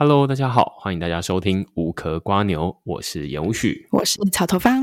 Hello，大家好，欢迎大家收听无壳瓜牛，我是严无旭，我是草头方。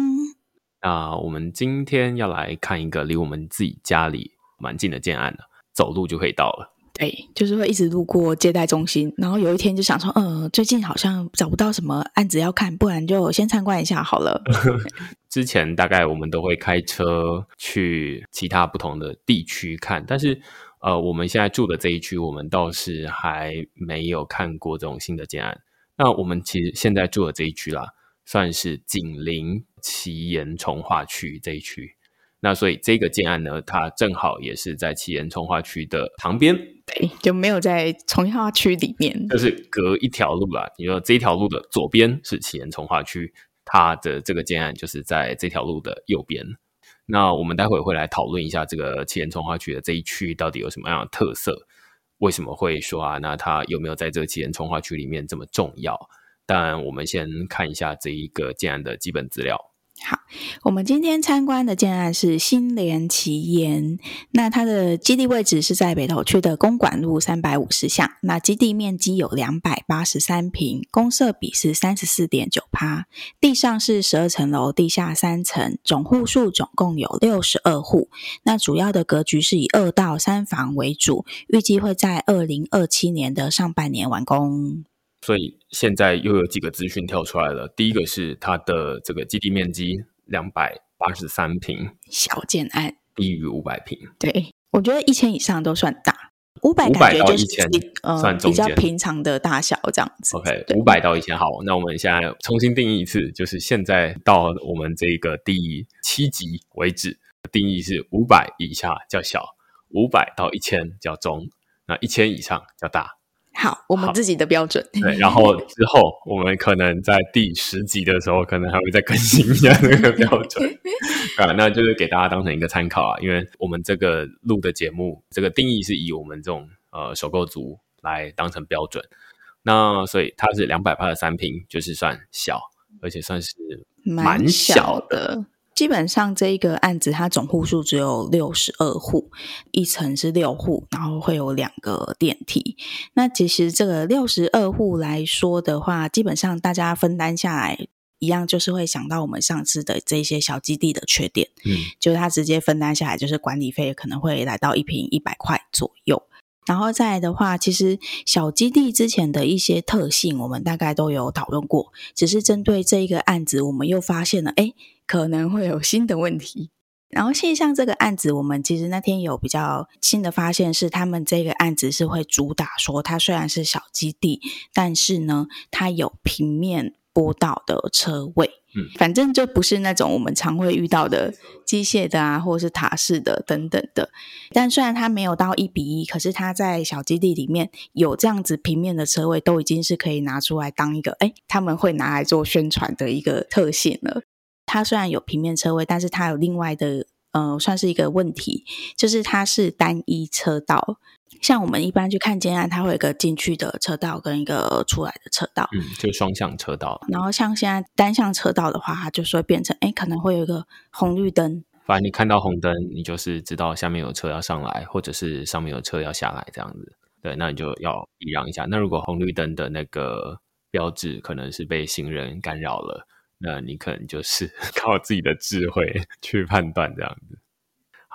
那我们今天要来看一个离我们自己家里蛮近的建案了，走路就可以到了。对，就是会一直路过接待中心，然后有一天就想说，呃，最近好像找不到什么案子要看，不然就先参观一下好了。之前大概我们都会开车去其他不同的地区看，但是。呃，我们现在住的这一区，我们倒是还没有看过这种新的建案。那我们其实现在住的这一区啦，算是紧邻奇岩重化区这一区。那所以这个建案呢，它正好也是在奇岩重化区的旁边，对，就没有在重化区里面，就是隔一条路啦。你说这一条路的左边是奇岩重化区，它的这个建案就是在这条路的右边。那我们待会会来讨论一下这个奇岩重划区的这一区域到底有什么样的特色？为什么会说啊？那它有没有在这个奇岩重划区里面这么重要？但，我们先看一下这一个建案的基本资料。好，我们今天参观的建案是新联奇岩，那它的基地位置是在北投区的公馆路三百五十巷，那基地面积有两百八十三坪，公设比是三十四点九趴，地上是十二层楼，地下三层，总户数总共有六十二户，那主要的格局是以二到三房为主，预计会在二零二七年的上半年完工。所以现在又有几个资讯跳出来了。第一个是它的这个基地面积两百八十三平，小建案，低于五百平。对，我觉得一千以上都算大，五百感觉就是算比较平常的大小这样子。OK，五百到一千，好，那我们现在重新定义一次，就是现在到我们这个第七级为止，定义是五百以下叫小，五百到一千叫中，那一千以上叫大。好，我们自己的标准。对，然后之后我们可能在第十集的时候，可能还会再更新一下那个标准啊。那就是给大家当成一个参考啊，因为我们这个录的节目，这个定义是以我们这种呃首购族来当成标准。那所以它是两百八的三平，就是算小，而且算是蛮小的。基本上这一个案子，它总户数只有六十二户，一层是六户，然后会有两个电梯。那其实这个六十二户来说的话，基本上大家分担下来，一样就是会想到我们上次的这些小基地的缺点，嗯，就是它直接分担下来，就是管理费可能会来到一平一百块左右。然后再来的话，其实小基地之前的一些特性，我们大概都有讨论过，只是针对这一个案子，我们又发现了，哎。可能会有新的问题，然后现象这个案子，我们其实那天有比较新的发现是，他们这个案子是会主打说，它虽然是小基地，但是呢，它有平面坡道的车位，嗯，反正就不是那种我们常会遇到的机械的啊，或者是塔式的等等的。但虽然它没有到一比一，可是它在小基地里面有这样子平面的车位，都已经是可以拿出来当一个，哎，他们会拿来做宣传的一个特性了。它虽然有平面车位，但是它有另外的，呃，算是一个问题，就是它是单一车道。像我们一般去看建案，它会有一个进去的车道跟一个出来的车道，嗯，就双向车道。然后像现在单向车道的话，它就是会变成，哎，可能会有一个红绿灯。反正你看到红灯，你就是知道下面有车要上来，或者是上面有车要下来这样子。对，那你就要避让一下。那如果红绿灯的那个标志可能是被行人干扰了。那你可能就是 靠自己的智慧去判断这样子。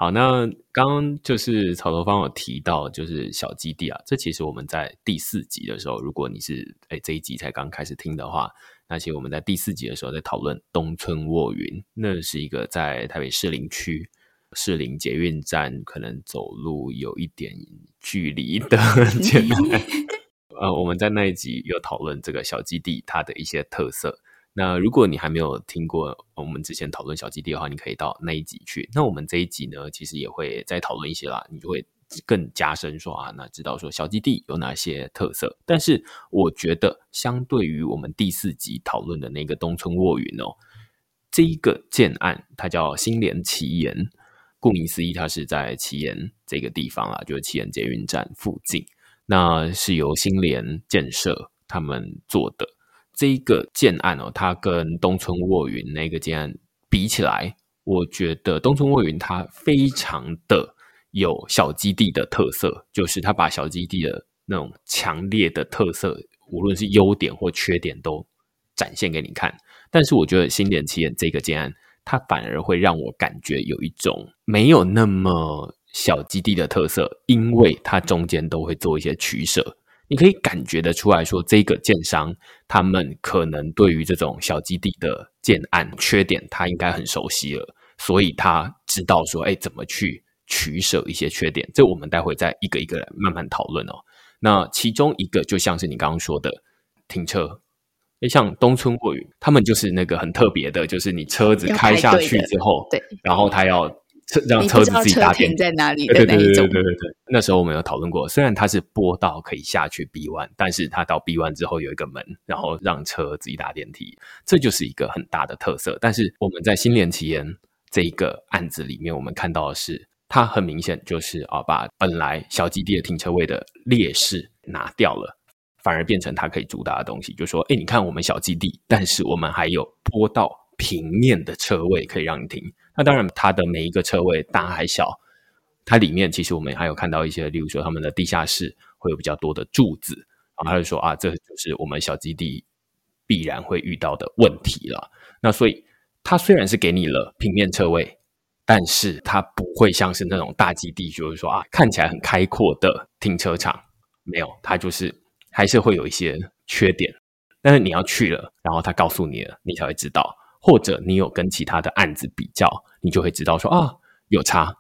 好，那刚刚就是草头方有提到，就是小基地啊，这其实我们在第四集的时候，如果你是哎这一集才刚开始听的话，那其实我们在第四集的时候在讨论东村卧云，那是一个在台北士林区士林捷运站可能走路有一点距离的 建案。呃，我们在那一集有讨论这个小基地它的一些特色。那如果你还没有听过我们之前讨论小基地的话，你可以到那一集去。那我们这一集呢，其实也会再讨论一些啦，你就会更加深说啊，那知道说小基地有哪些特色。但是我觉得，相对于我们第四集讨论的那个东村卧云哦，这一个建案它叫新联奇岩，顾名思义，它是在奇岩这个地方啊，就是奇岩捷运站附近。那是由新联建设他们做的。这一个建案哦，它跟东村卧云那个建案比起来，我觉得东村卧云它非常的有小基地的特色，就是它把小基地的那种强烈的特色，无论是优点或缺点都展现给你看。但是我觉得新年奇岩这个建案，它反而会让我感觉有一种没有那么小基地的特色，因为它中间都会做一些取舍。你可以感觉得出来说，这个建商他们可能对于这种小基地的建案缺点，他应该很熟悉了，所以他知道说，哎，怎么去取舍一些缺点。这我们待会再一个一个来慢慢讨论哦。那其中一个就像是你刚刚说的停车。像东村卧云，他们就是那个很特别的，就是你车子开下去之后，对，然后他要车让车子自己打电在哪里？对对对对对对对。那时候我们有讨论过，虽然它是坡道可以下去 B one，但是它到 B one 之后有一个门，然后让车自己打电梯，这就是一个很大的特色。但是我们在新联奇岩这一个案子里面，我们看到的是，它很明显就是啊，把本来小基地的停车位的劣势拿掉了。反而变成它可以主打的东西，就是说，哎，你看我们小基地，但是我们还有坡道平面的车位可以让你停。那当然，它的每一个车位大还小，它里面其实我们还有看到一些，例如说他们的地下室会有比较多的柱子，然后他就说啊，这就是我们小基地必然会遇到的问题了。那所以它虽然是给你了平面车位，但是它不会像是那种大基地，就是说啊，看起来很开阔的停车场，没有，它就是。还是会有一些缺点，但是你要去了，然后他告诉你了，你才会知道，或者你有跟其他的案子比较，你就会知道说啊，有差。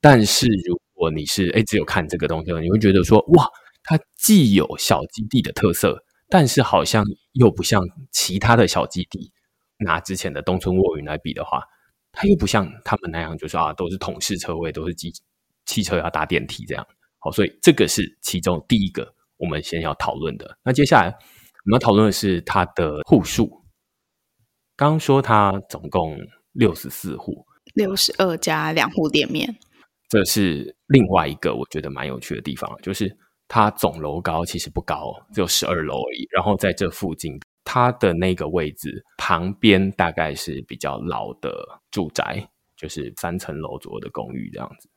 但是如果你是诶只有看这个东西，你会觉得说哇，它既有小基地的特色，但是好像又不像其他的小基地。拿之前的东村卧云来比的话，它又不像他们那样，就是啊，都是统式车位，都是机汽车要搭电梯这样。好，所以这个是其中第一个。我们先要讨论的，那接下来我们要讨论的是它的户数。刚刚说它总共六十四户，六十二家两户店面，这是另外一个我觉得蛮有趣的地方，就是它总楼高其实不高，只有十二楼而已。然后在这附近，它的那个位置旁边大概是比较老的住宅，就是三层楼左右的公寓这样子。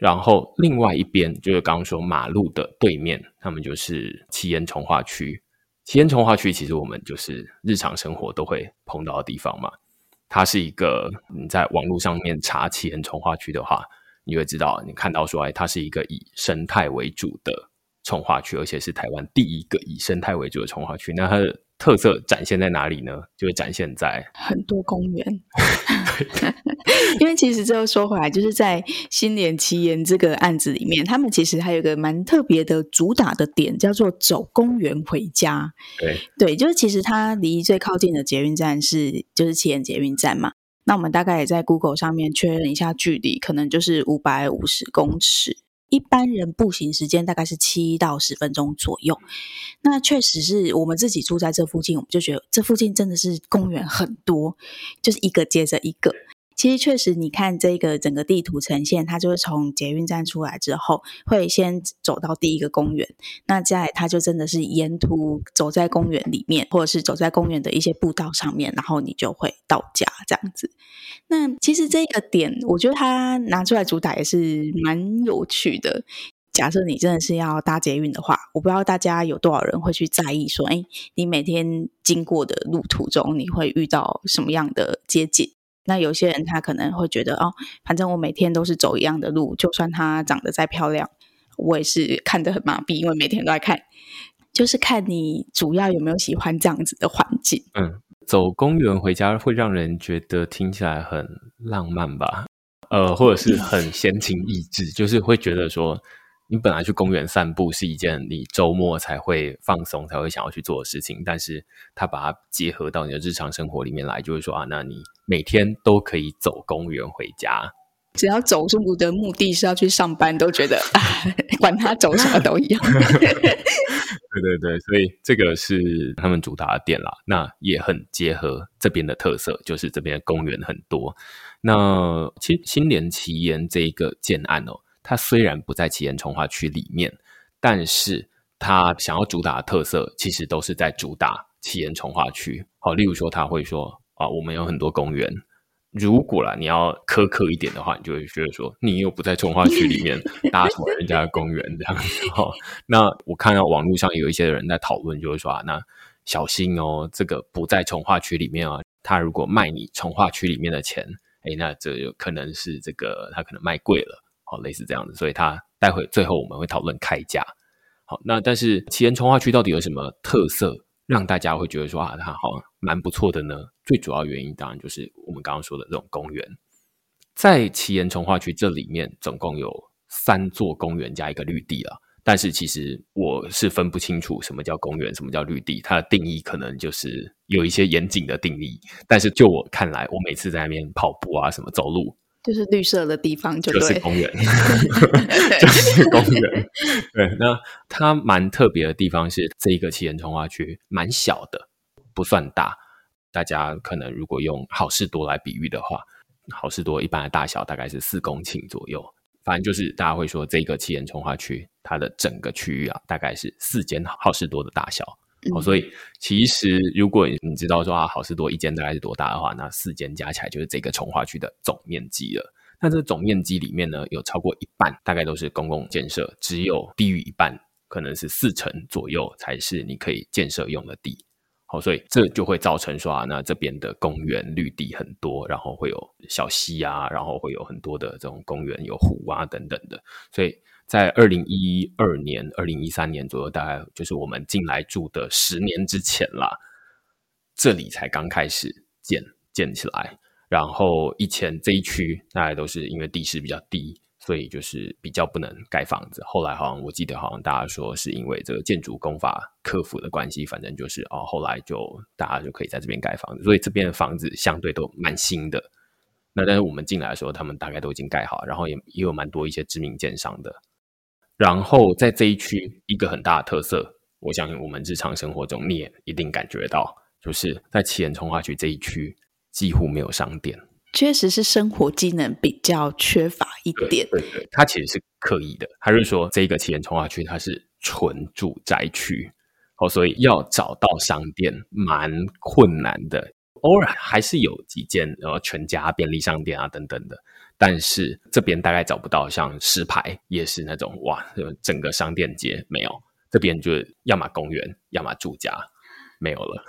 然后另外一边就是刚刚说马路的对面，他们就是七岩从化区。奇岩重划区其实我们就是日常生活都会碰到的地方嘛。它是一个你在网络上面查奇岩重划区的话，你会知道，你看到说，哎，它是一个以生态为主的从化区，而且是台湾第一个以生态为主的从化区。那它的特色展现在哪里呢？就会展现在很多公园。因为其实最后说回来，就是在新年奇岩这个案子里面，他们其实还有一个蛮特别的主打的点，叫做走公园回家。对对，就是其实它离最靠近的捷运站是就是奇岩捷运站嘛。那我们大概也在 Google 上面确认一下距离，可能就是五百五十公尺。一般人步行时间大概是七到十分钟左右。那确实是我们自己住在这附近，我们就觉得这附近真的是公园很多，就是一个接着一个。其实确实，你看这个整个地图呈现，它就是从捷运站出来之后，会先走到第一个公园。那接下来，它就真的是沿途走在公园里面，或者是走在公园的一些步道上面，然后你就会到家这样子。那其实这个点，我觉得它拿出来主打也是蛮有趣的。假设你真的是要搭捷运的话，我不知道大家有多少人会去在意说，哎，你每天经过的路途中，你会遇到什么样的街景？那有些人他可能会觉得哦，反正我每天都是走一样的路，就算她长得再漂亮，我也是看得很麻痹，因为每天都在看。就是看你主要有没有喜欢这样子的环境。嗯，走公园回家会让人觉得听起来很浪漫吧？呃，或者是很闲情逸致，就是会觉得说。你本来去公园散步是一件你周末才会放松、才会想要去做的事情，但是他把它结合到你的日常生活里面来，就会说啊，那你每天都可以走公园回家，只要走路的目的是要去上班，都觉得啊，管他走什么都一样。对对对，所以这个是他们主打的店啦，那也很结合这边的特色，就是这边的公园很多。那其实新年奇岩这一个建案哦。它虽然不在奇岩重化区里面，但是它想要主打的特色，其实都是在主打奇岩重化区。好，例如说他会说啊，我们有很多公园，如果啦，你要苛刻一点的话，你就会觉得说，你又不在从化区里面 搭什么人家的公园这样子哈。那我看到网络上有一些人在讨论，就是说啊，那小心哦，这个不在从化区里面啊，他如果卖你从化区里面的钱，哎，那这有可能是这个他可能卖贵了，好，类似这样子。所以他待会最后我们会讨论开价。好，那但是奇岩从化区到底有什么特色，让大家会觉得说啊，它好蛮不错的呢？最主要原因当然就是我们刚刚说的这种公园，在奇岩从化区这里面总共有三座公园加一个绿地了。但是其实我是分不清楚什么叫公园，什么叫绿地，它的定义可能就是有一些严谨的定义。但是就我看来，我每次在那边跑步啊，什么走路。就是绿色的地方就，就是公园，就是公园。对，那它蛮特别的地方是，这一个奇岩重划区蛮小的，不算大。大家可能如果用好事多来比喻的话，好事多一般的大小大概是四公顷左右。反正就是大家会说，这个奇岩重划区它的整个区域啊，大概是四间好事多的大小。哦，所以其实如果你知道说啊，好事多一间大概是多大的话，那四间加起来就是这个从化区的总面积了。那这个总面积里面呢，有超过一半大概都是公共建设，只有低于一半，可能是四成左右才是你可以建设用的地。好，所以这就会造成说啊，那这边的公园绿地很多，然后会有小溪啊，然后会有很多的这种公园，有湖啊等等的，所以。在二零一二年、二零一三年左右，大概就是我们进来住的十年之前啦，这里才刚开始建建起来。然后以前这一区大概都是因为地势比较低，所以就是比较不能盖房子。后来好像我记得好像大家说是因为这个建筑工法克服的关系，反正就是哦，后来就大家就可以在这边盖房子，所以这边的房子相对都蛮新的。那但是我们进来的时候，他们大概都已经盖好，然后也也有蛮多一些知名建商的。然后在这一区，一个很大的特色，我相信我们日常生活中你也一定感觉到，就是在奇岩重划区这一区几乎没有商店，确实是生活技能比较缺乏一点。对对对，它其实是刻意的，还是说这个奇岩重划区它是纯住宅区，哦，所以要找到商店蛮困难的，偶尔还是有几间呃全家便利商店啊等等的。但是这边大概找不到像石牌夜市那种哇，整个商店街没有，这边就是要么公园，要么住家，没有了。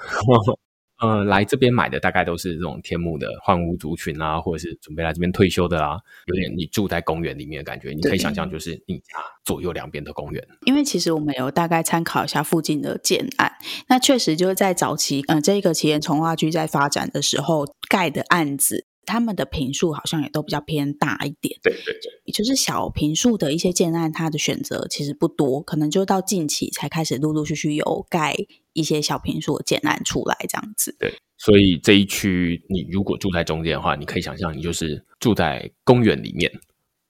呃，来这边买的大概都是这种天幕的换屋族群啊，或者是准备来这边退休的啊，有点你住在公园里面的感觉。你可以想象，就是你家左右两边的公园。因为其实我们有大概参考一下附近的建案，那确实就是在早期，嗯、呃，这个奇岩从化区在发展的时候盖的案子。他们的坪数好像也都比较偏大一点，对对对，也就是小坪数的一些建案，它的选择其实不多，可能就到近期才开始陆陆续续有盖一些小坪数的建案出来这样子。对，所以这一区你如果住在中间的话，你可以想象你就是住在公园里面，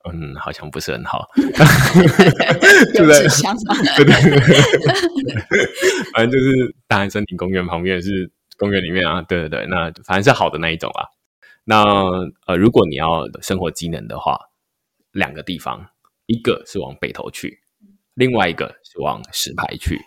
嗯，好像不是很好，住在乡上，对对对，反正就是大安森林公园旁边是公园里面啊，对对对，那反正是好的那一种啊。那呃，如果你要生活机能的话，两个地方，一个是往北头去，另外一个是往石牌去。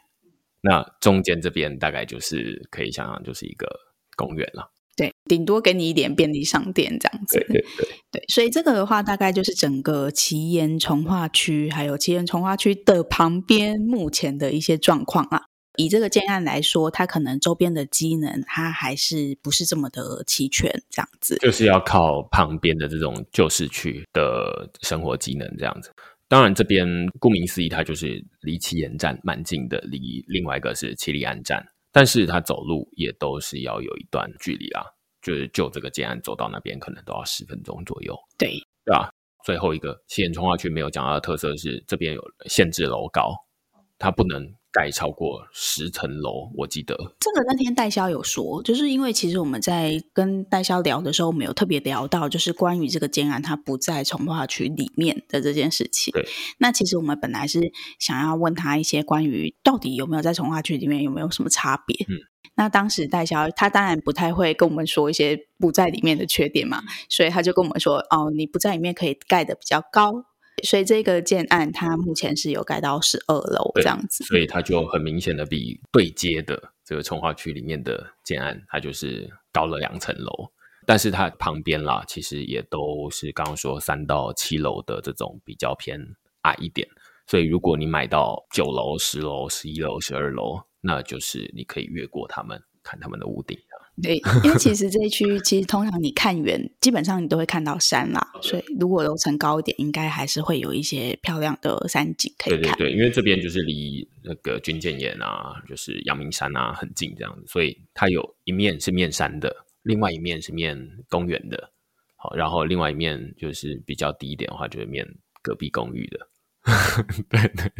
那中间这边大概就是可以想象，就是一个公园了。对，顶多给你一点便利商店这样子。对对对，对，所以这个的话，大概就是整个奇岩从化区，还有奇岩从化区的旁边目前的一些状况啊。以这个建案来说，它可能周边的机能它还是不是这么的齐全，这样子就是要靠旁边的这种旧市区的生活机能这样子。当然，这边顾名思义，它就是离七岩站蛮近的，离另外一个是七里安站，但是它走路也都是要有一段距离啦。就是就这个建案走到那边，可能都要十分钟左右。对，对吧？最后一个七岩重划区没有讲到的特色是，这边有限制楼高，它不能。盖超过十层楼，我记得这个那天代销有说，就是因为其实我们在跟代销聊的时候，我们有特别聊到，就是关于这个建案它不在从化区里面的这件事情。对，那其实我们本来是想要问他一些关于到底有没有在从化区里面有没有什么差别。嗯，那当时代销他当然不太会跟我们说一些不在里面的缺点嘛，所以他就跟我们说，哦，你不在里面可以盖的比较高。所以这个建案，它目前是有盖到十二楼这样子，所以它就很明显的比对接的这个从化区里面的建案，它就是高了两层楼。但是它旁边啦，其实也都是刚刚说三到七楼的这种比较偏矮一点，所以如果你买到九楼、十楼、十一楼、十二楼，那就是你可以越过他们看他们的屋顶。对，因为其实这一区其实通常你看远，基本上你都会看到山啦。所以如果楼层高一点，应该还是会有一些漂亮的山景可以看。对对对，因为这边就是离那个军舰岩啊，就是阳明山啊很近，这样子，所以它有一面是面山的，另外一面是面公园的。好，然后另外一面就是比较低一点的话，就是面隔壁公寓的。对对，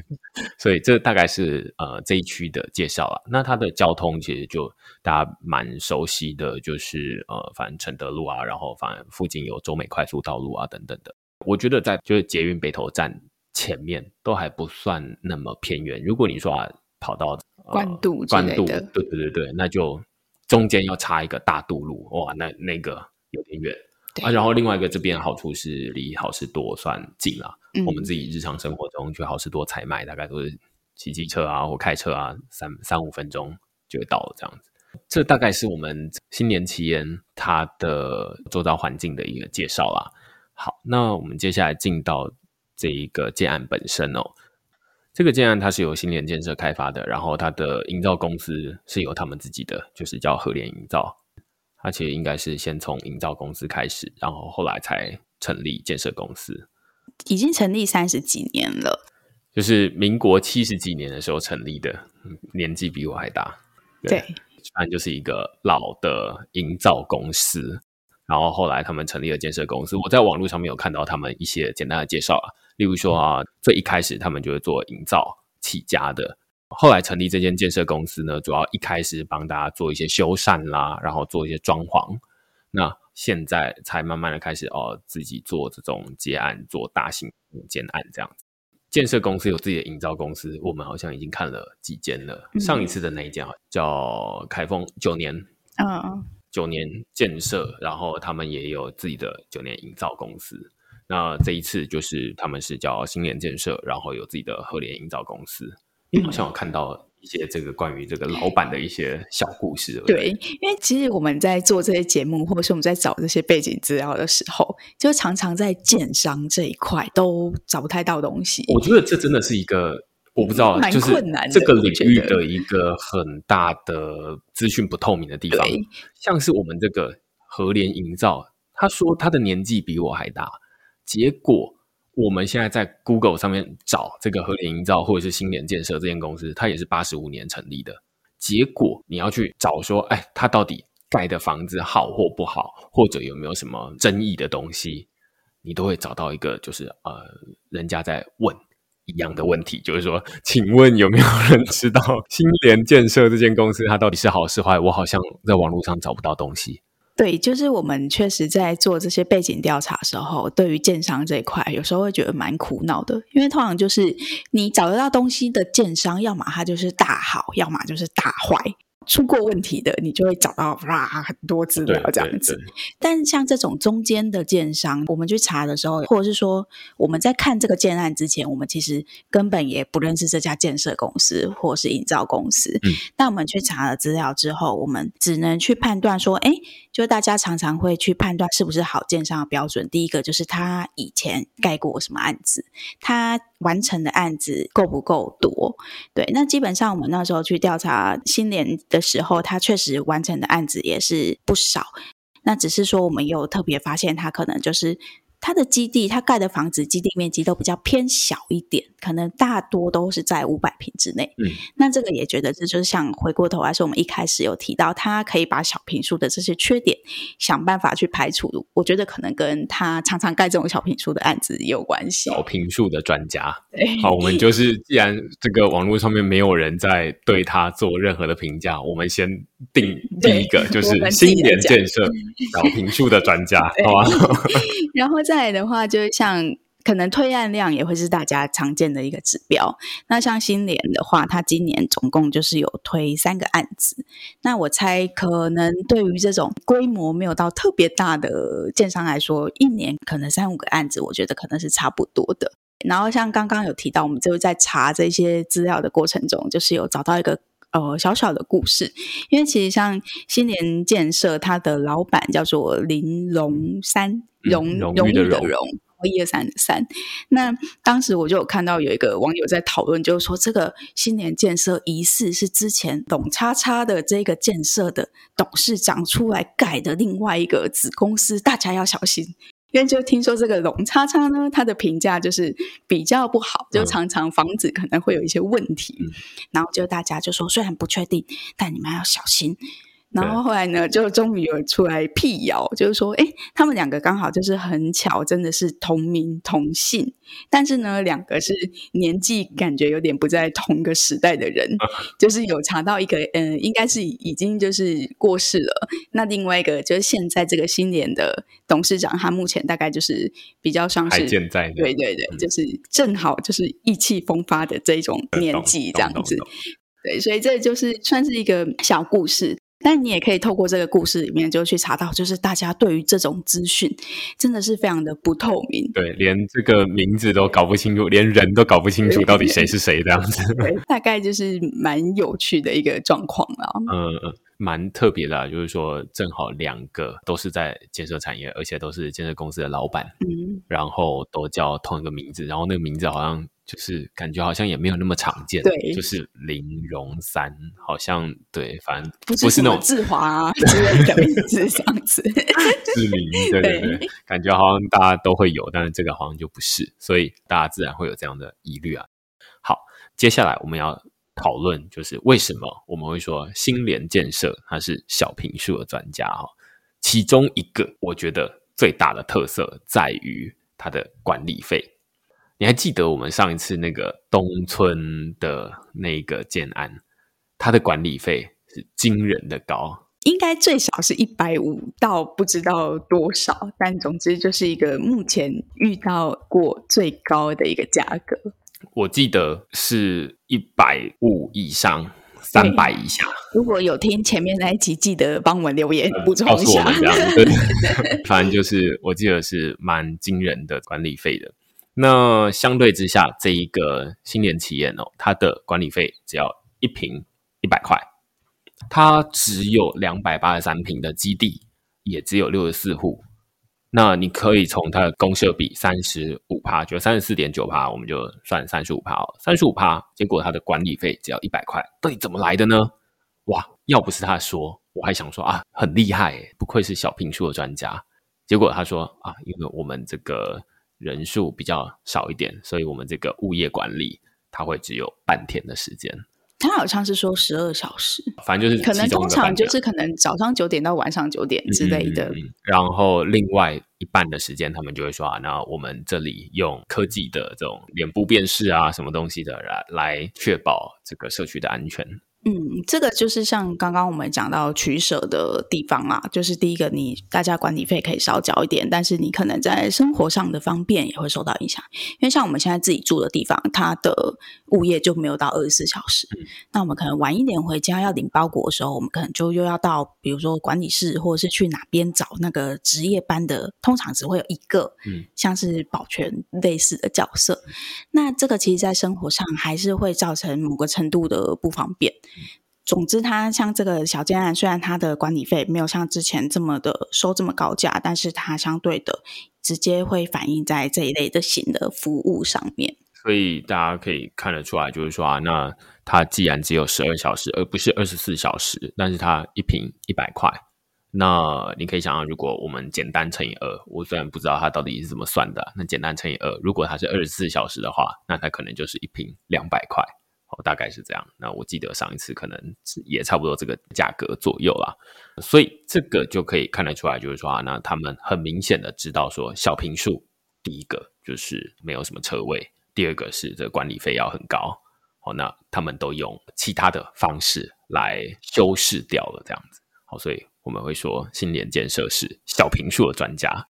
所以这大概是呃这一区的介绍了。那它的交通其实就大家蛮熟悉的，就是呃，反正承德路啊，然后反正附近有中美快速道路啊等等的。我觉得在就是捷运北投站前面都还不算那么偏远。如果你说啊跑到关渡关渡，对对对对，那就中间要插一个大渡路，哇，那那个有点远。啊，然后另外一个这边好处是离好事多算近啦。嗯，我们自己日常生活中去好市多采买，大概都是骑机车啊或开车啊，三三五分钟就会到了这样子。这大概是我们新年期间它的周遭环境的一个介绍啦。好，那我们接下来进到这一个建案本身哦。这个建案它是由新联建设开发的，然后它的营造公司是由他们自己的，就是叫和联营造。它其实应该是先从营造公司开始，然后后来才成立建设公司。已经成立三十几年了，就是民国七十几年的时候成立的，年纪比我还大。对，反正就是一个老的营造公司。然后后来他们成立了建设公司。我在网络上面有看到他们一些简单的介绍啊，例如说啊，最一开始他们就是做营造起家的。后来成立这间建设公司呢，主要一开始帮大家做一些修缮啦，然后做一些装潢。那现在才慢慢的开始哦，自己做这种接案，做大型建案这样子。建设公司有自己的营造公司，我们好像已经看了几间了。嗯、上一次的那一间叫凯丰九年，嗯，九年建设，然后他们也有自己的九年营造公司。那这一次就是他们是叫新联建设，然后有自己的和联营造公司。好像有看到一些这个关于这个老板的一些小故事，对，对，因为其实我们在做这些节目，或者是我们在找这些背景资料的时候，就常常在建商这一块都找不太到东西。我觉得这真的是一个我不知道，蛮困难，就是这个领域的一个很大的资讯不透明的地方。像是我们这个和联营造，他说他的年纪比我还大，结果。我们现在在 Google 上面找这个和联营造或者是新联建设这间公司，它也是八十五年成立的。结果你要去找说，哎，它到底盖的房子好或不好，或者有没有什么争议的东西，你都会找到一个，就是呃，人家在问一样的问题，就是说，请问有没有人知道新联建设这间公司它到底是好是坏？我好像在网络上找不到东西。对，就是我们确实在做这些背景调查的时候，对于建商这一块，有时候会觉得蛮苦恼的，因为通常就是你找得到东西的建商，要么它就是大好，要么就是大坏。出过问题的，你就会找到哇很多资料这样子。但像这种中间的建商，我们去查的时候，或者是说我们在看这个建案之前，我们其实根本也不认识这家建设公司或是营造公司。嗯，但我们去查了资料之后，我们只能去判断说，哎，就大家常常会去判断是不是好建商的标准。第一个就是他以前盖过什么案子，他完成的案子够不够多？对，那基本上我们那时候去调查新年的时候，他确实完成的案子也是不少。那只是说，我们有特别发现，他可能就是。它的基地，它盖的房子基地面积都比较偏小一点，可能大多都是在五百平之内。嗯，那这个也觉得这就是像回过头来说，我们一开始有提到，他可以把小平数的这些缺点想办法去排除。我觉得可能跟他常常盖这种小平数的案子也有关系。小平数的专家，好，我们就是既然这个网络上面没有人在对他做任何的评价，我们先定第一个就是新年建设小平数的专家，好吧？然后。再的话，就像可能推案量也会是大家常见的一个指标。那像新联的话，它今年总共就是有推三个案子。那我猜，可能对于这种规模没有到特别大的建商来说，一年可能三五个案子，我觉得可能是差不多的。然后像刚刚有提到，我们就在查这些资料的过程中，就是有找到一个呃小小的故事，因为其实像新联建设，它的老板叫做林荣三，荣荣誉的荣。一二三三，那当时我就有看到有一个网友在讨论，就是说这个新联建设疑似是之前董叉叉的这个建设的董事长出来改的另外一个子公司，大家要小心，因为就听说这个龙叉叉呢，他的评价就是比较不好，就常常房子可能会有一些问题，嗯、然后就大家就说虽然不确定，但你们要小心。然后后来呢，就终于有出来辟谣，就是说，哎，他们两个刚好就是很巧，真的是同名同姓，但是呢，两个是年纪感觉有点不在同个时代的人，就是有查到一个，嗯、呃，应该是已经就是过世了。那另外一个就是现在这个新联的董事长，他目前大概就是比较像是健在的，对对对，就是正好就是意气风发的这种年纪这样子。对，所以这就是算是一个小故事。但你也可以透过这个故事里面就去查到，就是大家对于这种资讯真的是非常的不透明，对，连这个名字都搞不清楚，连人都搞不清楚到底谁是谁这样子，大概就是蛮有趣的一个状况啦。嗯嗯，蛮特别的啊，就是说正好两个都是在建设产业，而且都是建设公司的老板，嗯，然后都叫同一个名字，然后那个名字好像。就是感觉好像也没有那么常见，对，就是零荣三，好像对，反正不是那种志华之类的名字这样子，志明，对对对，对，感觉好像大家都会有，但是这个好像就不是，所以大家自然会有这样的疑虑啊。好，接下来我们要讨论，就是为什么我们会说新联建设它是小平数的专家哈？其中一个我觉得最大的特色在于它的管理费。你还记得我们上一次那个东村的那个建案，它的管理费是惊人的高，应该最少是一百五到不知道多少，但总之就是一个目前遇到过最高的一个价格。我记得是一百五以上，三百以下。如果有听前面那一集，记得帮我们留言补充一下。告诉我们这样，对，反正就是我记得是蛮惊人的管理费的。那相对之下，这一个新联企业哦，它的管理费只要一坪一百块，它只有两百八十三平的基地，也只有六十四户。那你可以从它的公设比三十五趴，就三十四点九趴，我们就算三十五趴哦，三十五趴，结果它的管理费只要一百块，到底怎么来的呢？哇，要不是他说，我还想说啊，很厉害，不愧是小平数的专家。结果他说啊，因为我们这个。人数比较少一点，所以我们这个物业管理它会只有半天的时间。他好像是说十二小时，反正就是可能通常就是可能早上九点到晚上九点之类的。嗯嗯嗯。然后另外一半的时间，他们就会说啊，那我们这里用科技的这种脸部辨识啊，什么东西的来来确保这个社区的安全。嗯，这个就是像刚刚我们讲到取舍的地方啊，就是第一个，你大家管理费可以少缴一点，但是你可能在生活上的方便也会受到影响。因为像我们现在自己住的地方，它的物业就没有到二十四小时，嗯，那我们可能晚一点回家要领包裹的时候，我们可能就又要到，比如说管理室，或者是去哪边找那个值夜班的，通常只会有一个，嗯，像是保全类似的角色。嗯，那这个其实，在生活上还是会造成某个程度的不方便。总之，它像这个小建案，虽然它的管理费没有像之前这么的收这么高价，但是它相对的直接会反映在这一类的型的服务上面。所以大家可以看得出来，就是说啊，那它既然只有十二小时，而不是二十四小时，但是它一瓶一百块，那你可以想象，如果我们简单乘以二，我虽然不知道它到底是怎么算的，那简单乘以二，如果它是二十四小时的话，那它可能就是一瓶两百块。大概是这样。那我记得上一次可能也差不多这个价格左右啦，所以这个就可以看得出来，就是说啊，那他们很明显的知道说，小平数第一个就是没有什么车位，第二个是这个管理费要很高。好，那他们都用其他的方式来修饰掉了这样子。好，所以我们会说新联建设是小平数的专家，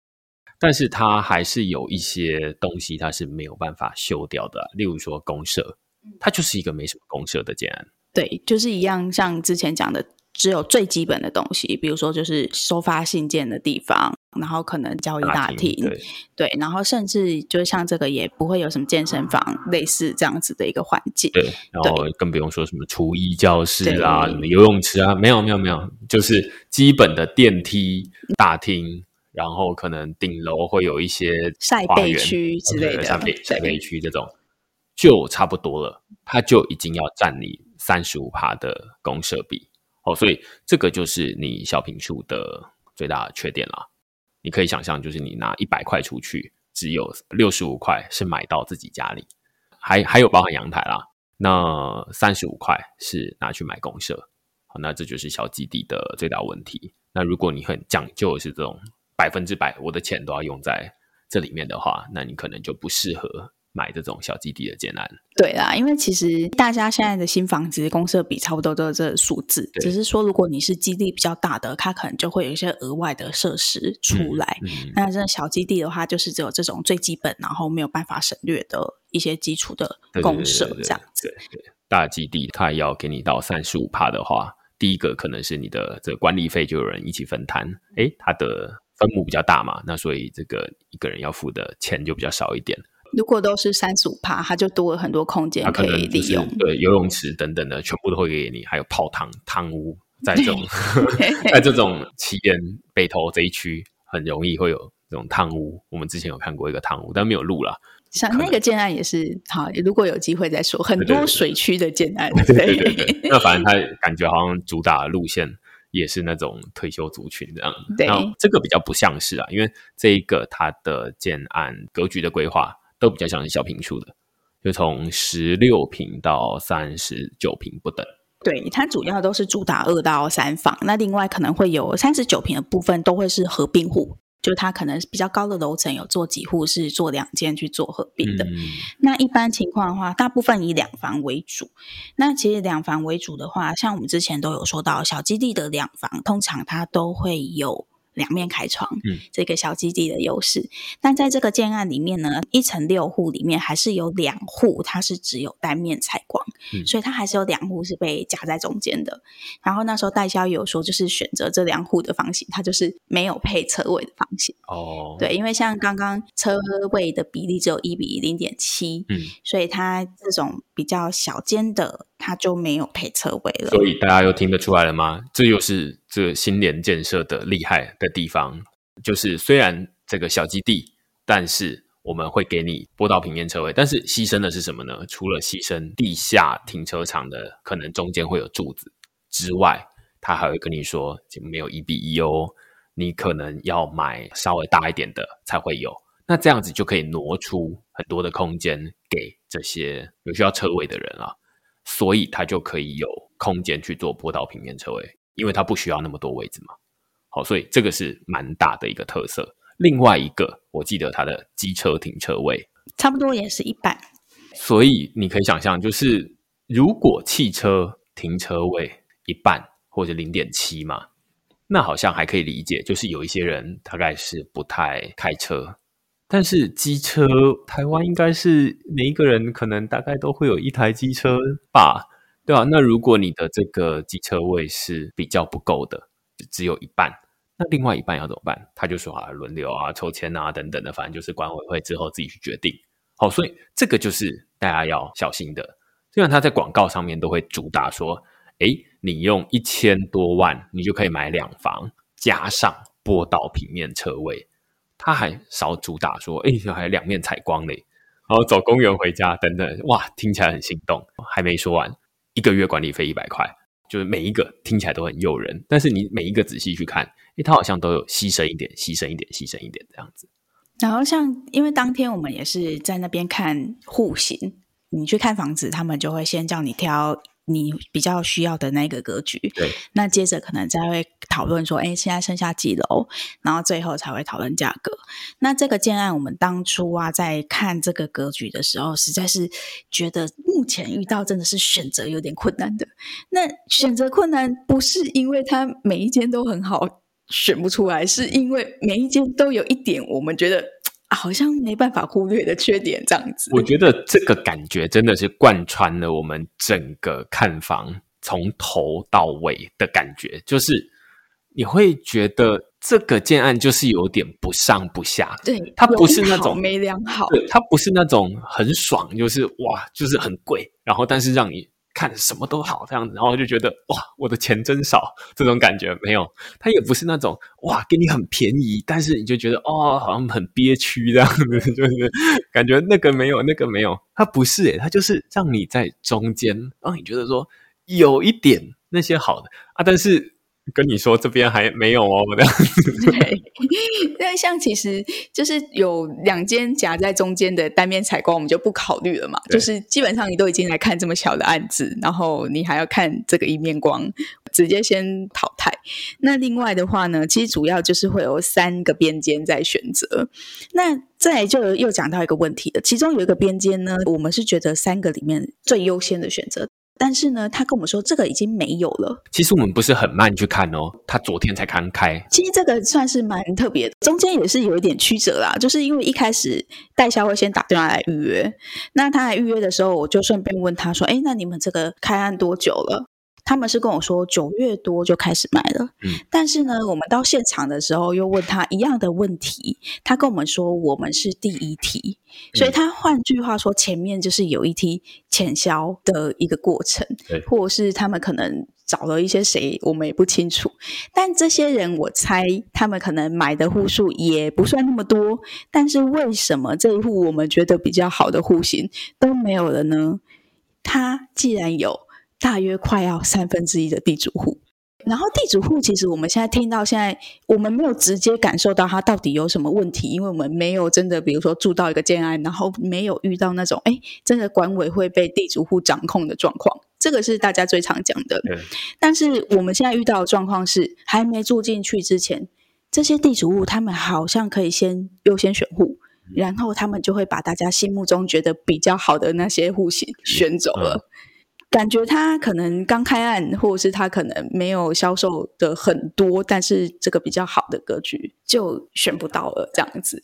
但是它还是有一些东西它是没有办法修掉的，例如说公社。它就是一个没什么公社的建案，对，就是一样，像之前讲的，只有最基本的东西，比如说就是收发信件的地方，然后可能交易大厅，对，对，然后甚至就像这个也不会有什么健身房类似这样子的一个环境，对，然后更不用说什么厨艺教室啦、什么游泳池啊，没有没有没有，就是基本的电梯大厅，然后可能顶楼会有一些晒背区之类的，晒背晒背区这种就差不多了，它就已经要占你三十五趴的公设比，哦，所以这个就是你小平数的最大的缺点啦。你可以想象，就是你拿一百块出去，只有六十五块是买到自己家里，还还有包含阳台啦。那三十五块是拿去买公设，好，那这就是小基地的最大问题。那如果你很讲究是这种百分之百，我的钱都要用在这里面的话，那你可能就不适合。买这种小基地的建案，对啦，因为其实大家现在的新房子公设比差不多都是这个数字，只是说如果你是基地比较大的，它可能就会有一些额外的设施出来。嗯嗯、那这小基地的话，就是只有这种最基本，然后没有办法省略的一些基础的公设这样子。对，对，对，大基地它要给你到三十五帕的话，第一个可能是你的这个管理费就有人一起分摊，诶，它的分母比较大嘛，那所以这个一个人要付的钱就比较少一点。如果都是三十五趴，它就多了很多空间可以利用，对，游泳池等等的，全部都会给你，还有泡汤汤屋，在这种 在这种旗延北投这一区，很容易会有这种汤屋。我们之前有看过一个汤屋，但没有录了。像那个建案也是好，如果有机会再说。很多水区的建案，对对对，对，对。那反正他感觉好像主打的路线也是那种退休族群这样。对，这个比较不像是啊，因为这一个它的建案格局的规划。都比较像是小平数的，就从十六平到三十九平不等。对，它主要都是主打二到三房，那另外可能会有三十九平的部分都会是合并户，就它可能比较高的楼层有做几户是做两间去做合并的。嗯。那一般情况的话，大部分以两房为主。那其实两房为主的话，像我们之前都有说到，小基地的两房通常它都会有。两面开窗，嗯，这个小基地的优势。但在这个建案里面呢，一层六户里面还是有两户，它是只有单面采光，嗯，所以它还是有两户是被夹在中间的。然后那时候代销有说，就是选择这两户的房型，它就是没有配车位的房型。哦，对，因为像刚刚车位的比例只有一比零点七，嗯，所以它这种比较小间的。它就没有配车位了，所以大家又听得出来了吗？这又是这新联建设的厉害的地方，就是虽然这个小基地，但是我们会给你拨到平面车位，但是牺牲的是什么呢？除了牺牲地下停车场的可能中间会有柱子之外，他还会跟你说就没有一比一哦，你可能要买稍微大一点的才会有。那这样子就可以挪出很多的空间给这些有需要车位的人啊。所以他就可以有空间去做坡道平面车位，因为他不需要那么多位置嘛。好，所以这个是蛮大的一个特色。另外一个，我记得它的机车停车位差不多也是一半。所以你可以想象，就是如果汽车停车位一半或者零点七嘛，那好像还可以理解，就是有一些人大概是不太开车。但是机车，台湾应该是每一个人可能大概都会有一台机车吧，对吧？那如果你的这个机车位是比较不够的，只有一半，那另外一半要怎么办？他就说啊，轮流啊，抽签啊，等等的，反正就是管委会之后自己去决定。好，所以这个就是大家要小心的。虽然他在广告上面都会主打说，诶，你用一千多万，你就可以买两房，加上坡道平面车位。他还少主打说，哎，还两面采光嘞，然后走公园回家等等，哇，听起来很心动。还没说完，一个月管理费一百块，就是每一个听起来都很诱人。但是你每一个仔细去看，哎，他好像都有牺牲一点，牺牲一点，牺牲一点这样子。然后像，因为当天我们也是在那边看户型，你去看房子，他们就会先叫你挑。你比较需要的那个格局，对，那接着可能再会讨论说，哎，现在剩下几楼，然后最后才会讨论价格。那这个建案，我们当初啊，在看这个格局的时候，实在是觉得目前遇到真的是选择有点困难的。那选择困难不是因为它每一间都很好选不出来，是因为每一间都有一点我们觉得。好像没办法忽略的缺点，这样子。我觉得这个感觉真的是贯穿了我们整个看房从头到尾的感觉，就是你会觉得这个建案就是有点不上不下，对，它不是那种没良好，对，它不是那种很爽，就是哇，就是很贵，然后但是让你看什么都好这样子，然后就觉得哇，我的钱真少这种感觉没有，他也不是那种哇，给你很便宜，但是你就觉得哦，好像很憋屈这样子，就是感觉那个没有，那个没有，他不是诶，他就是让你在中间，让你觉得说有一点那些好的啊，但是。跟你说这边还没有哦，这样子。对，但像其实就是有两间夹在中间的单面采光，我们就不考虑了嘛。就是基本上你都已经来看这么小的案子，然后你还要看这个一面光，直接先淘汰。那另外的话呢，其实主要就是会有三个边间在选择。那再就又讲到一个问题了，其中有一个边间呢，我们是觉得三个里面最优先的选择。但是呢，他跟我们说这个已经没有了。其实我们不是很慢去看哦，他昨天才刚开。其实这个算是蛮特别的，中间也是有一点曲折啦，就是因为一开始代销会先打电话来预约，那他来预约的时候，我就顺便问他说：“哎，那你们这个开案多久了？”他们是跟我说九月多就开始卖了，嗯，但是呢，我们到现场的时候又问他一样的问题，他跟我们说我们是第一梯，嗯，所以他换句话说，前面就是有一梯潜销的一个过程，对，或者是他们可能找了一些谁，我们也不清楚。但这些人，我猜他们可能买的户数也不算那么多，但是为什么这一户我们觉得比较好的户型都没有了呢？他既然有。大约快要三分之一的地主户，然后地主户其实我们现在听到现在，我们没有直接感受到他到底有什么问题，因为我们没有真的，比如说住到一个建安，然后没有遇到那种哎，真的管委会被地主户掌控的状况，这个是大家最常讲的。但是我们现在遇到的状况是，还没住进去之前，这些地主户他们好像可以先优先选户，然后他们就会把大家心目中觉得比较好的那些户型选走了。感觉他可能刚开案，或者是他可能没有销售的很多，但是这个比较好的格局就选不到了这样子。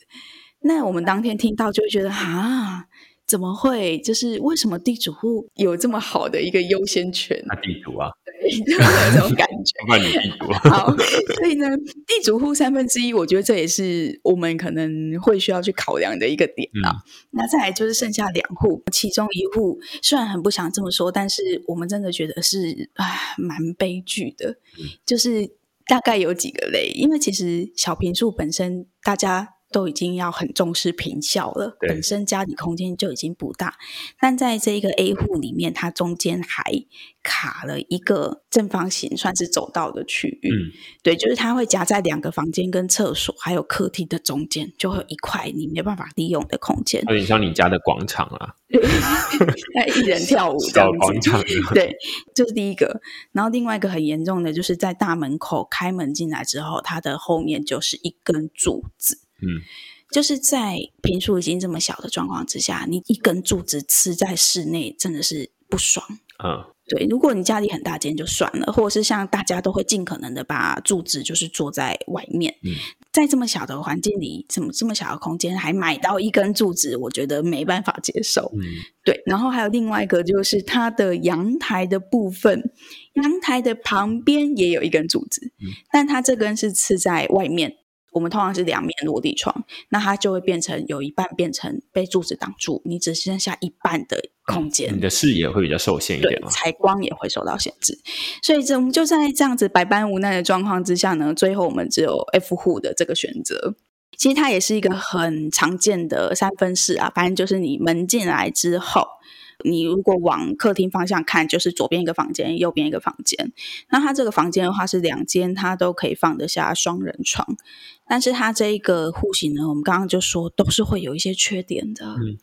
那我们当天听到就会觉得啊。怎么会？就是为什么地主户有这么好的一个优先权？那地主啊，对，就有这种感觉。怪你地主 好，所以呢，地主户三分之一，我觉得这也是我们可能会需要去考量的一个点啊。嗯、那再来就是剩下两户，其中一户虽然很不想这么说，但是我们真的觉得是啊，蛮悲剧的。嗯、就是大概有几个类，因为其实小平数本身大家。都已经要很重视坪效了，本身家里空间就已经不大，但在这一个 A 户里面，它中间还卡了一个正方形，算是走道的区域。嗯，对，就是它会夹在两个房间跟厕所还有客厅的中间，就会有一块你没办法利用的空间，有点像你家的广场啊，那一人跳舞这样子。对，这、就是第一个。然后另外一个很严重的，就是在大门口开门进来之后，它的后面就是一根柱子。嗯，就是在平数已经这么小的状况之下，你一根柱子吃在室内，真的是不爽。啊，对。如果你家里很大间就算了，或者是像大家都会尽可能的把柱子就是坐在外面。嗯，在这么小的环境里，怎么这么小的空间还买到一根柱子，我觉得没办法接受。嗯，对。然后还有另外一个就是它的阳台的部分，阳台的旁边也有一根柱子，嗯，但它这根是刺在外面。我们通常是两面落地窗，那它就会变成有一半变成被柱子挡住，你只剩下一半的空间，你的视野会比较受限一点，采光也会受到限制。所以，这我们就在这样子百般无奈的状况之下呢，最后我们只有 F 户的这个选择。其实它也是一个很常见的三分式啊，反正就是你门进来之后。你如果往客厅方向看，就是左边一个房间，右边一个房间。那它这个房间的话是两间，它都可以放得下双人床。但是它这一个户型呢，我们刚刚就说都是会有一些缺点的。嗯，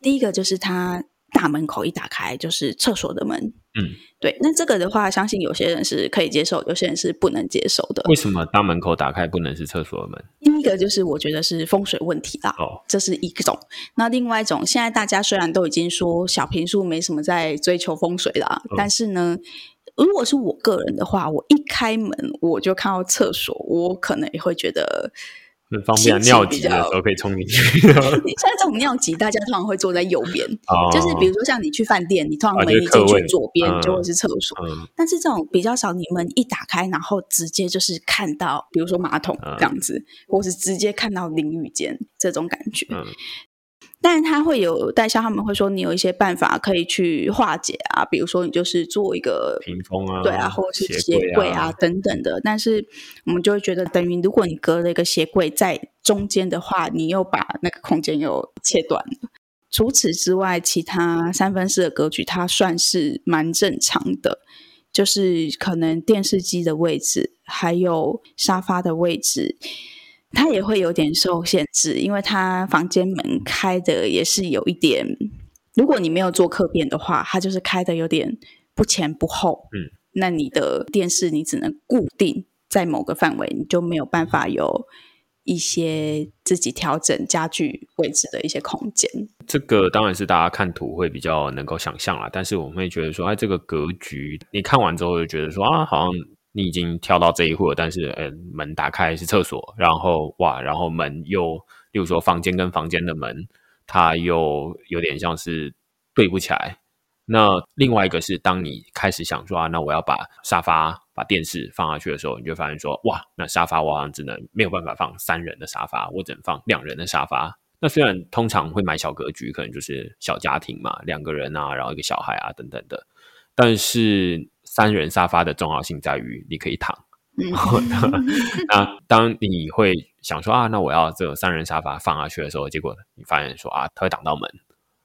第一个就是它。大门口一打开就是厕所的门，嗯，对。那这个的话，相信有些人是可以接受，有些人是不能接受的。为什么大门口打开不能是厕所的门？第一个就是我觉得是风水问题啦，哦，这是一种。那另外一种，现在大家虽然都已经说小平数没什么在追求风水啦，哦，但是呢，如果是我个人的话，我一开门我就看到厕所，我可能也会觉得很方便，尿急的时候可以冲进去。像这种尿急，大家通常会坐在右边，哦、就是比如说像你去饭店，你通常会一进去左边就会是厕所。嗯嗯、但是这种比较少，你们一打开，然后直接就是看到，比如说马桶这样子，嗯、或是直接看到淋浴间这种感觉。嗯但他会有代销，他们会说你有一些办法可以去化解啊，比如说你就是做一个屏风啊，对啊，或者是鞋柜啊，啊等等的。但是我们就会觉得，等于如果你隔了一个鞋柜在中间的话，你又把那个空间又切断了。除此之外，其他三分式的格局它算是蛮正常的，就是可能电视机的位置，还有沙发的位置。它也会有点受限制，因为它房间门开的也是有一点，如果你没有做客变的话，它就是开的有点不前不后。嗯，那你的电视你只能固定在某个范围，你就没有办法有一些自己调整家具位置的一些空间。这个当然是大家看图会比较能够想象啦，但是我们会觉得说，哎，这个格局你看完之后就觉得说啊，好像。你已经跳到这一户了，但是呃，门打开是厕所，然后哇，然后门又，例如说房间跟房间的门，它又有点像是对不起来。那另外一个是，当你开始想说啊，那我要把沙发、把电视放下去的时候，你就发现说，哇，那沙发我好像只能没有办法放三人的沙发，我只能放两人的沙发。那虽然通常会买小格局，可能就是小家庭嘛，两个人啊，然后一个小孩啊等等的，但是。三人沙发的重要性在于你可以躺。那当你会想说啊，那我要这个三人沙发放下去的时候，结果你发现说啊，它会挡到门。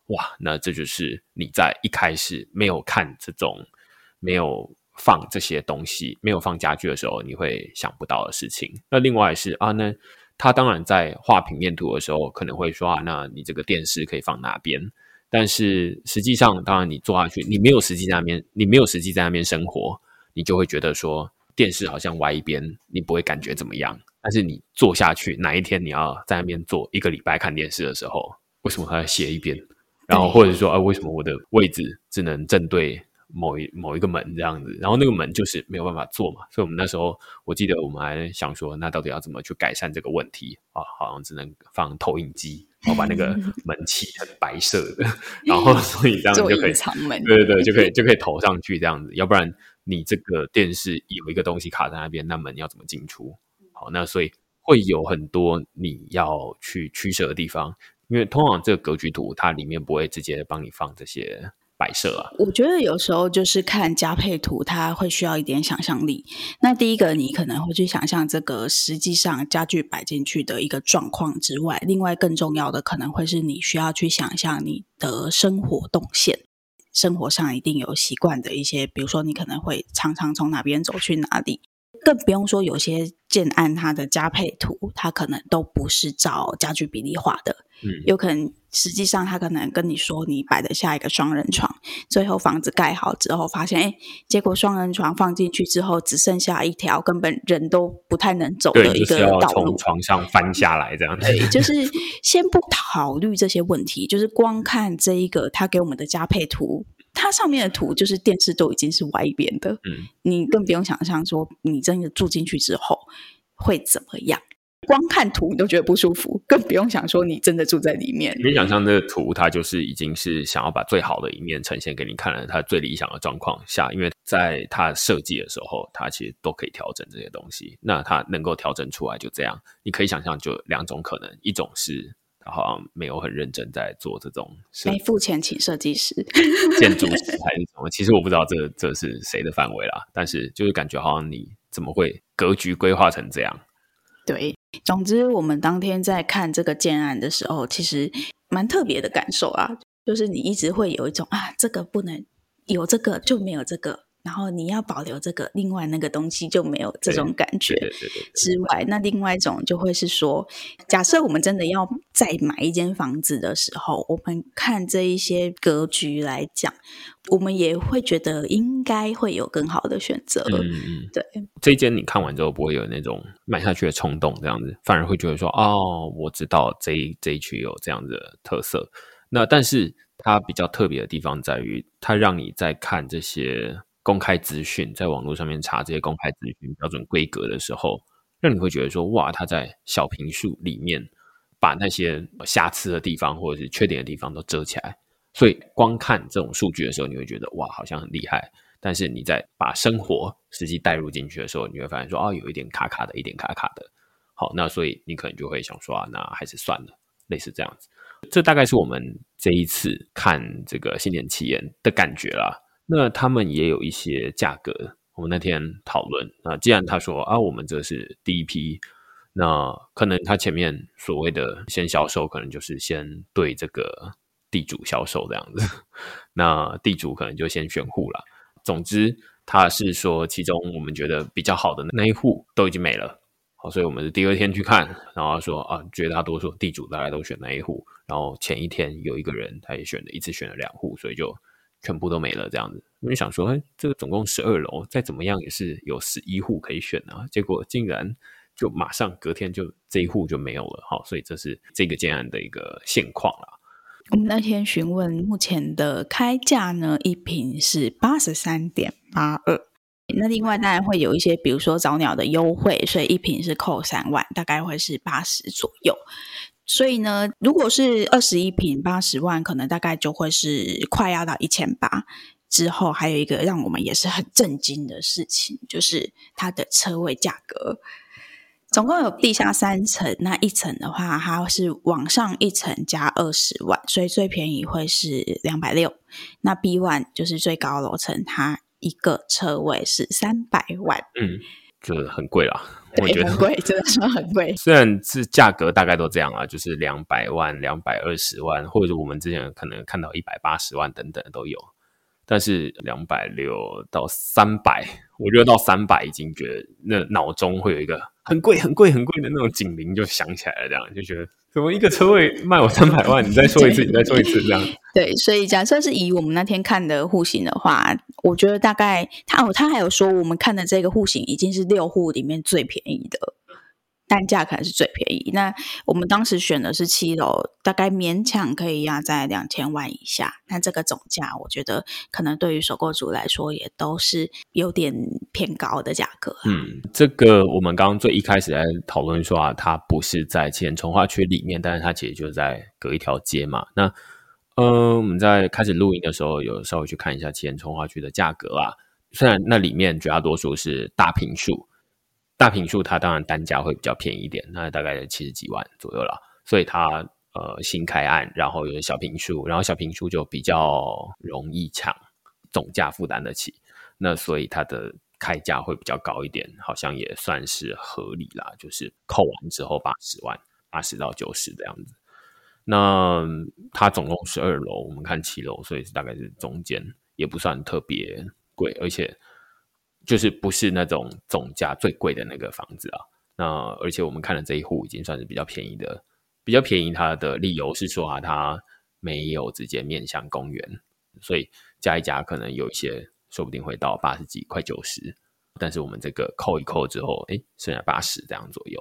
哇，那这就是你在一开始没有看这种、没有放这些东西、没有放家具的时候，你会想不到的事情。那另外是啊，那他当然在画平面图的时候，可能会说啊，那你这个电视可以放哪边？但是实际上，当然你坐下去，你没有实际在那边，你没有实际在那边生活，你就会觉得说电视好像歪一边，你不会感觉怎么样。但是你坐下去，哪一天你要在那边坐一个礼拜看电视的时候，为什么还要斜一边？然后或者说啊，为什么我的位置只能正对？某一某一个门这样子，然后那个门就是没有办法做嘛，所以我们那时候我记得我们还想说，那到底要怎么去改善这个问题啊？好像只能放投影机，然后把那个 门漆成白色的，然后 所以这样子就可以对对对，就可以就可以投上去这样子，要不然你这个电视有一个东西卡在那边，那门要怎么进出？好，那所以会有很多你要去取舍的地方，因为通常这个格局图它里面不会直接帮你放这些。摆设啊，我觉得有时候就是看加配图，它会需要一点想象力。那第一个，你可能会去想象这个实际上家具摆进去的一个状况之外，另外更重要的可能会是你需要去想象你的生活动线，生活上一定有习惯的一些，比如说你可能会常常从哪边走去哪里，更不用说有些建案它的加配图，它可能都不是照家具比例画的，嗯，有可能。实际上，他可能跟你说你摆得下一个双人床，最后房子盖好之后，发现哎，结果双人床放进去之后，只剩下一条根本人都不太能走的一个道路，就是、从床上翻下来这样子。对，就是先不考虑这些问题，就是光看这一个他给我们的加配图，它上面的图就是电视都已经是歪一边的，嗯，你更不用想象说你真的住进去之后会怎么样。光看图你都觉得不舒服，更不用想说你真的住在里面。你想象这个图，它就是已经是想要把最好的一面呈现给你看了，它最理想的状况下，因为在它设计的时候，它其实都可以调整这些东西。那它能够调整出来就这样，你可以想象就两种可能：一种是它好像没有很认真在做这种，没付钱请设计师、建筑师还是什么？其实我不知道这这是谁的范围啦，但是就是感觉好像你怎么会格局规划成这样？对。总之，我们当天在看这个建案的时候，其实蛮特别的感受啊，就是你一直会有一种啊，这个不能有这个就没有这个。然后你要保留这个，另外那个东西就没有这种感觉。之外，那另外一种就会是说，假设我们真的要再买一间房子的时候，我们看这一些格局来讲，我们也会觉得应该会有更好的选择。嗯嗯，对。这一间你看完之后不会有那种买下去的冲动，这样子反而会觉得说，哦，我知道这一这一区有这样的特色。那但是它比较特别的地方在于，它让你在看这些。公开资讯，在网络上面查这些公开资讯标准规格的时候，让你会觉得说，哇，他在小坪数里面把那些瑕疵的地方或者是缺点的地方都遮起来。所以光看这种数据的时候，你会觉得哇，好像很厉害。但是你在把生活实际带入进去的时候，你会发现说，啊，有一点卡卡的，一点卡卡的。好，那所以你可能就会想说，啊，那还是算了，类似这样子。这大概是我们这一次看这个新年奇岩的感觉啦。那他们也有一些价格，我们那天讨论。那既然他说啊，我们这是第一批，那可能他前面所谓的先销售，可能就是先对这个地主销售这样子。那地主可能就先选户了。总之，他是说其中我们觉得比较好的那一户都已经没了。好，所以我们是第二天去看，然后说啊，绝大多数地主大概都选那一户，然后前一天有一个人他也选了一次选了两户，所以就全部都没了这样子。我就想说，哎，这个总共十二楼，再怎么样也是有十一户可以选啊，结果竟然就马上隔天就这一户就没有了。好，所以这是这个建案的一个现况啦。我们那天询问目前的开价呢，一坪是八十三点八二。那另外当然会有一些，比如说早鸟的优惠，所以一瓶是扣三万，大概会是八十左右。所以呢，如果是二十一平八十万，可能大概就会是快要到一千八。之后还有一个让我们也是很震惊的事情，就是它的车位价格，总共有地下三层，那一层的话，它是往上一层加二十万，所以最便宜会是两百六。那 B one 就是最高楼层，它。一个车位是三百万，嗯，就很贵了。对，我觉得很贵，真的是很贵。虽然是价格大概都这样啊，就是两百万、两百二十万，或者是我们之前可能看到一百八十万等等都有。但是两百六到三百，我觉得到三百已经觉得那脑中会有一个很贵、很贵、很贵的那种警铃就响起来了，这样就觉得。怎么一个车位卖我三百万？你再说一次，你再说一次，这样。对，所以假设是以我们那天看的户型的话，我觉得大概他哦，他还有说我们看的这个户型已经是六户里面最便宜的。单价可能是最便宜。那我们当时选的是七楼，大概勉强可以压在两千万以下。那这个总价，我觉得可能对于首购族来说，也都是有点偏高的价格。嗯，这个我们刚刚最一开始在讨论说啊，它不是在奇岩重划区里面，但是它其实就在隔一条街嘛。那呃，我们在开始录音的时候，有稍微去看一下奇岩重划区的价格啊。虽然那里面绝大多数是大坪数。大坪数它当然单价会比较便宜一点，那大概七十几万左右了。所以它呃新开案，然后有小坪数，然后小坪数就比较容易抢，总价负担得起。那所以它的开价会比较高一点，好像也算是合理啦。就是扣完之后八十万，八十到九十这样子。那它总共十二楼，我们看七楼，所以是大概是中间，也不算特别贵，而且。就是不是那种总价最贵的那个房子啊，那而且我们看的这一户已经算是比较便宜的，比较便宜。它的理由是说啊，它没有直接面向公园，所以加一加可能有一些，说不定会到八十几、快九十。但是我们这个扣一扣之后，哎，剩下八十这样左右。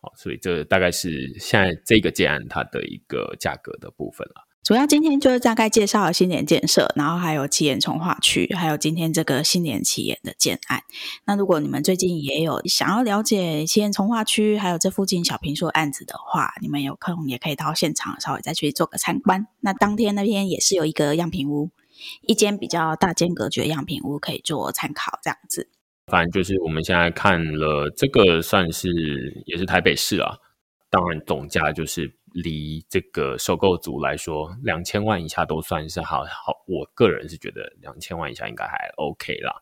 好，所以这大概是现在这个建案它的一个价格的部分了。主要今天就是大概介绍了新年建设，然后还有奇岩重化区，还有今天这个新年奇岩的建案。那如果你们最近也有想要了解奇岩重化区，还有这附近小平数案子的话，你们有空也可以到现场稍微再去做个参观。那当天那边也是有一个样品屋，一间比较大间格局的样品屋可以做参考，这样子。反正就是我们现在看了这个，算是也是台北市啊，当然总价就是。离这个首购组来说，两千万以下都算是好好。我个人是觉得两千万以下应该还 OK 啦。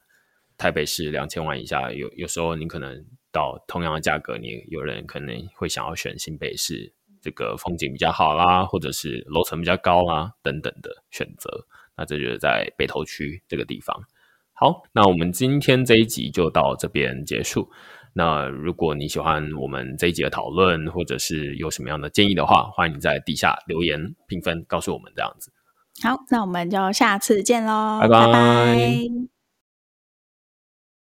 台北市两千万以下，有有时候你可能到同样的价格，你有人可能会想要选新北市，这个风景比较好啦，或者是楼层比较高啦等等的选择。那这就是在北投区这个地方。好，那我们今天这一集就到这边结束。那如果你喜欢我们这一集的讨论，或者是有什么样的建议的话，欢迎你在底下留言评分，告诉我们这样子。好，那我们就下次见喽，拜拜。拜拜。